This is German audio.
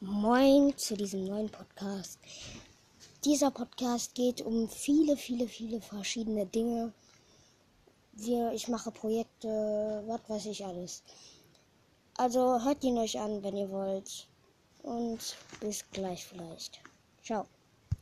Moin zu diesem neuen Podcast. Dieser Podcast geht um viele, viele, viele verschiedene Dinge. Wir, ich mache Projekte, was weiß ich alles. Also hört ihn euch an, wenn ihr wollt. Und bis gleich vielleicht. Ciao.